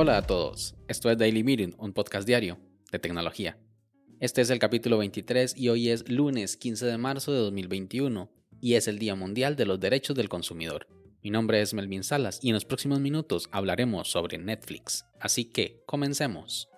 Hola a todos, esto es Daily Meeting, un podcast diario de tecnología. Este es el capítulo 23 y hoy es lunes 15 de marzo de 2021 y es el Día Mundial de los Derechos del Consumidor. Mi nombre es Melvin Salas y en los próximos minutos hablaremos sobre Netflix, así que comencemos.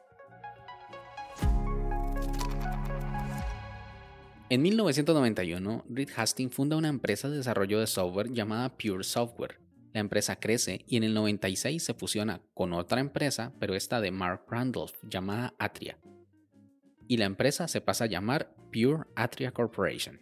En 1991, Reed Hastings funda una empresa de desarrollo de software llamada Pure Software la empresa crece y en el 96 se fusiona con otra empresa, pero esta de Mark Randolph, llamada Atria. Y la empresa se pasa a llamar Pure Atria Corporation.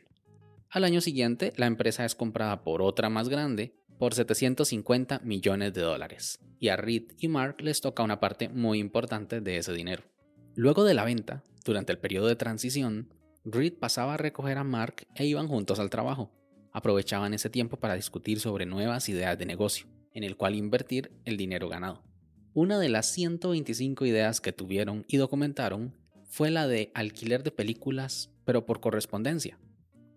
Al año siguiente, la empresa es comprada por otra más grande por 750 millones de dólares, y a Reed y Mark les toca una parte muy importante de ese dinero. Luego de la venta, durante el periodo de transición, Reed pasaba a recoger a Mark e iban juntos al trabajo aprovechaban ese tiempo para discutir sobre nuevas ideas de negocio, en el cual invertir el dinero ganado. Una de las 125 ideas que tuvieron y documentaron fue la de alquiler de películas, pero por correspondencia.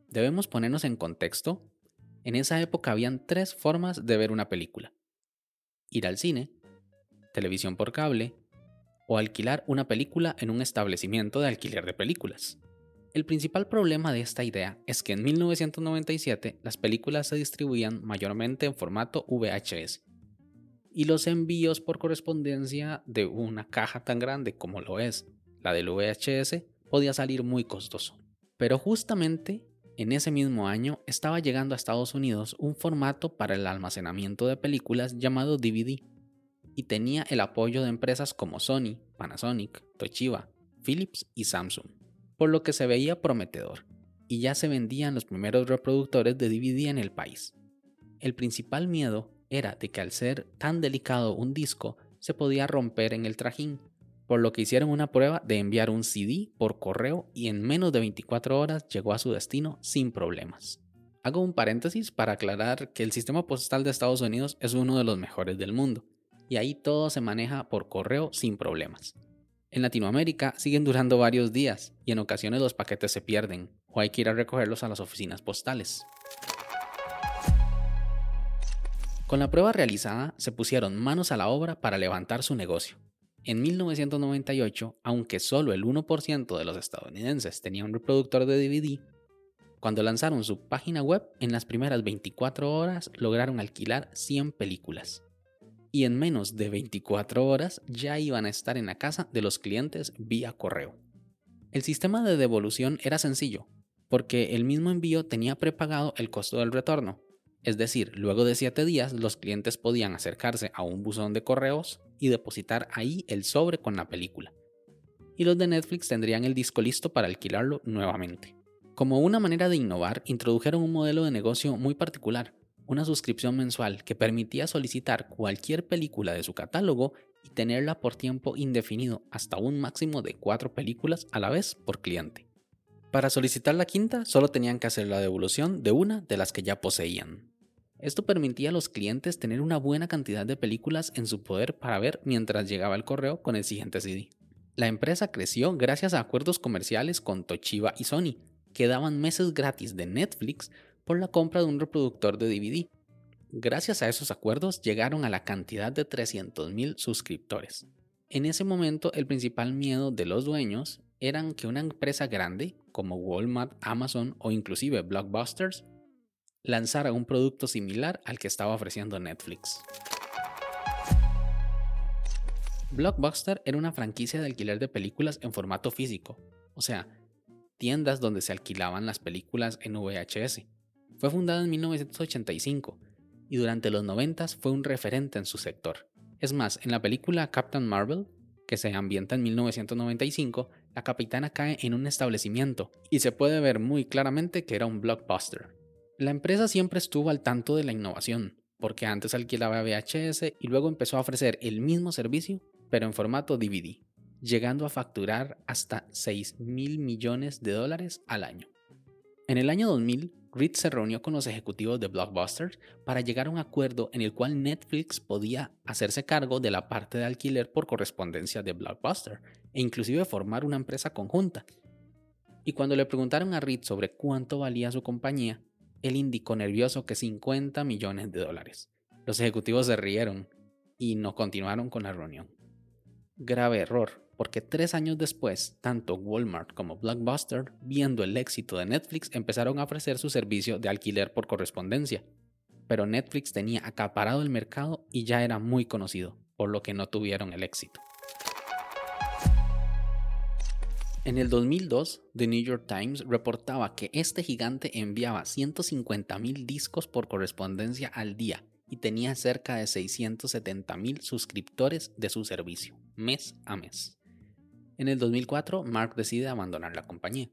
Debemos ponernos en contexto. En esa época habían tres formas de ver una película. Ir al cine, televisión por cable o alquilar una película en un establecimiento de alquiler de películas. El principal problema de esta idea es que en 1997 las películas se distribuían mayormente en formato VHS y los envíos por correspondencia de una caja tan grande como lo es la del VHS podía salir muy costoso. Pero justamente en ese mismo año estaba llegando a Estados Unidos un formato para el almacenamiento de películas llamado DVD y tenía el apoyo de empresas como Sony, Panasonic, Toshiba, Philips y Samsung por lo que se veía prometedor, y ya se vendían los primeros reproductores de DVD en el país. El principal miedo era de que al ser tan delicado un disco se podía romper en el trajín, por lo que hicieron una prueba de enviar un CD por correo y en menos de 24 horas llegó a su destino sin problemas. Hago un paréntesis para aclarar que el sistema postal de Estados Unidos es uno de los mejores del mundo, y ahí todo se maneja por correo sin problemas. En Latinoamérica siguen durando varios días y en ocasiones los paquetes se pierden o hay que ir a recogerlos a las oficinas postales. Con la prueba realizada, se pusieron manos a la obra para levantar su negocio. En 1998, aunque solo el 1% de los estadounidenses tenía un reproductor de DVD, cuando lanzaron su página web, en las primeras 24 horas lograron alquilar 100 películas y en menos de 24 horas ya iban a estar en la casa de los clientes vía correo. El sistema de devolución era sencillo, porque el mismo envío tenía prepagado el costo del retorno, es decir, luego de 7 días los clientes podían acercarse a un buzón de correos y depositar ahí el sobre con la película. Y los de Netflix tendrían el disco listo para alquilarlo nuevamente. Como una manera de innovar, introdujeron un modelo de negocio muy particular, una suscripción mensual que permitía solicitar cualquier película de su catálogo y tenerla por tiempo indefinido hasta un máximo de cuatro películas a la vez por cliente. Para solicitar la quinta solo tenían que hacer la devolución de una de las que ya poseían. Esto permitía a los clientes tener una buena cantidad de películas en su poder para ver mientras llegaba el correo con el siguiente CD. La empresa creció gracias a acuerdos comerciales con Toshiba y Sony, que daban meses gratis de Netflix por la compra de un reproductor de DVD. Gracias a esos acuerdos llegaron a la cantidad de 300.000 suscriptores. En ese momento el principal miedo de los dueños eran que una empresa grande como Walmart, Amazon o inclusive Blockbusters lanzara un producto similar al que estaba ofreciendo Netflix. Blockbuster era una franquicia de alquiler de películas en formato físico, o sea, tiendas donde se alquilaban las películas en VHS. Fue fundada en 1985 y durante los 90 fue un referente en su sector. Es más, en la película Captain Marvel, que se ambienta en 1995, la capitana cae en un establecimiento y se puede ver muy claramente que era un blockbuster. La empresa siempre estuvo al tanto de la innovación, porque antes alquilaba VHS y luego empezó a ofrecer el mismo servicio, pero en formato DVD, llegando a facturar hasta 6 mil millones de dólares al año. En el año 2000, Reed se reunió con los ejecutivos de Blockbuster para llegar a un acuerdo en el cual Netflix podía hacerse cargo de la parte de alquiler por correspondencia de Blockbuster e inclusive formar una empresa conjunta. Y cuando le preguntaron a Reed sobre cuánto valía su compañía, él indicó nervioso que 50 millones de dólares. Los ejecutivos se rieron y no continuaron con la reunión. Grave error, porque tres años después, tanto Walmart como Blockbuster, viendo el éxito de Netflix, empezaron a ofrecer su servicio de alquiler por correspondencia. Pero Netflix tenía acaparado el mercado y ya era muy conocido, por lo que no tuvieron el éxito. En el 2002, The New York Times reportaba que este gigante enviaba 150.000 discos por correspondencia al día y tenía cerca de 670.000 suscriptores de su servicio, mes a mes. En el 2004, Mark decide abandonar la compañía.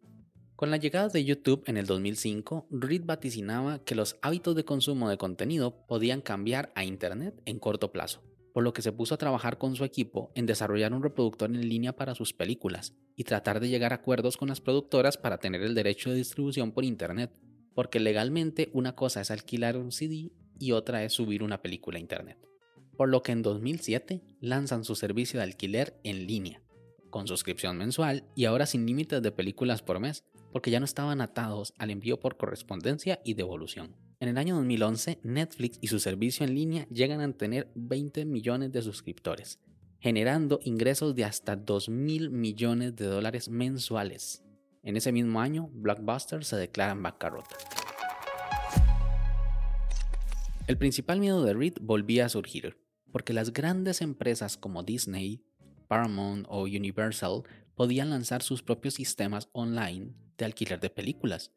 Con la llegada de YouTube en el 2005, Reed vaticinaba que los hábitos de consumo de contenido podían cambiar a Internet en corto plazo, por lo que se puso a trabajar con su equipo en desarrollar un reproductor en línea para sus películas y tratar de llegar a acuerdos con las productoras para tener el derecho de distribución por Internet, porque legalmente una cosa es alquilar un CD y otra es subir una película a Internet. Por lo que en 2007 lanzan su servicio de alquiler en línea, con suscripción mensual y ahora sin límites de películas por mes, porque ya no estaban atados al envío por correspondencia y devolución. En el año 2011, Netflix y su servicio en línea llegan a tener 20 millones de suscriptores, generando ingresos de hasta 2 mil millones de dólares mensuales. En ese mismo año, Blockbuster se declara en bancarrota. El principal miedo de Reed volvía a surgir, porque las grandes empresas como Disney, Paramount o Universal podían lanzar sus propios sistemas online de alquiler de películas,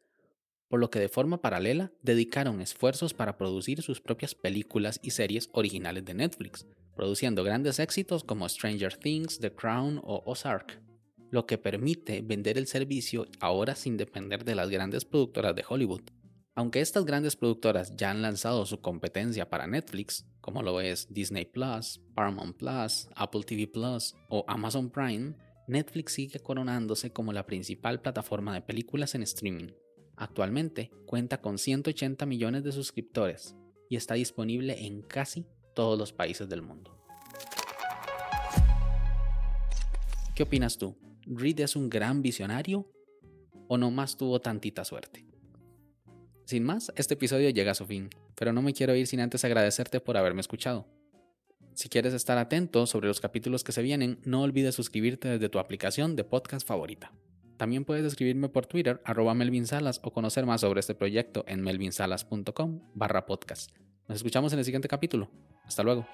por lo que de forma paralela dedicaron esfuerzos para producir sus propias películas y series originales de Netflix, produciendo grandes éxitos como Stranger Things, The Crown o Ozark, lo que permite vender el servicio ahora sin depender de las grandes productoras de Hollywood. Aunque estas grandes productoras ya han lanzado su competencia para Netflix, como lo es Disney Plus, Paramount Plus, Apple TV Plus o Amazon Prime, Netflix sigue coronándose como la principal plataforma de películas en streaming. Actualmente cuenta con 180 millones de suscriptores y está disponible en casi todos los países del mundo. ¿Qué opinas tú? ¿Reed es un gran visionario o no más tuvo tantita suerte? Sin más, este episodio llega a su fin, pero no me quiero ir sin antes agradecerte por haberme escuchado. Si quieres estar atento sobre los capítulos que se vienen, no olvides suscribirte desde tu aplicación de podcast favorita. También puedes escribirme por Twitter, arroba Melvin Salas, o conocer más sobre este proyecto en melvinsalas.com barra podcast. Nos escuchamos en el siguiente capítulo. Hasta luego.